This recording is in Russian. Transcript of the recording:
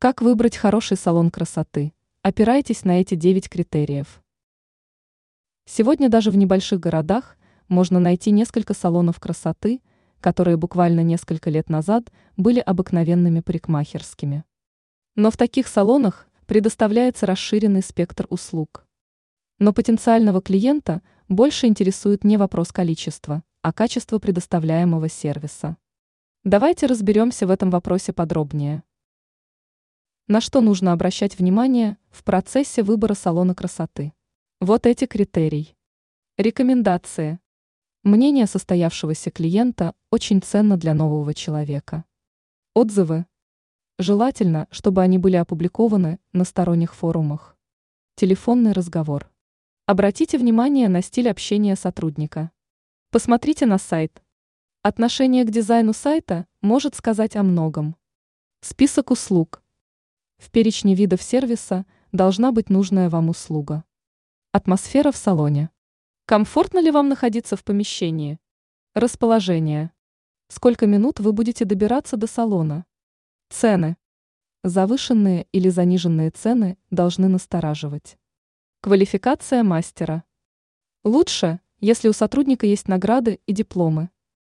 Как выбрать хороший салон красоты? Опирайтесь на эти 9 критериев. Сегодня даже в небольших городах можно найти несколько салонов красоты, которые буквально несколько лет назад были обыкновенными парикмахерскими. Но в таких салонах предоставляется расширенный спектр услуг. Но потенциального клиента больше интересует не вопрос количества, а качество предоставляемого сервиса. Давайте разберемся в этом вопросе подробнее. На что нужно обращать внимание в процессе выбора салона красоты? Вот эти критерии. Рекомендации. Мнение состоявшегося клиента очень ценно для нового человека. Отзывы. Желательно, чтобы они были опубликованы на сторонних форумах. Телефонный разговор. Обратите внимание на стиль общения сотрудника. Посмотрите на сайт. Отношение к дизайну сайта может сказать о многом. Список услуг. В перечне видов сервиса должна быть нужная вам услуга. Атмосфера в салоне. Комфортно ли вам находиться в помещении? Расположение. Сколько минут вы будете добираться до салона? Цены. Завышенные или заниженные цены должны настораживать. Квалификация мастера. Лучше, если у сотрудника есть награды и дипломы.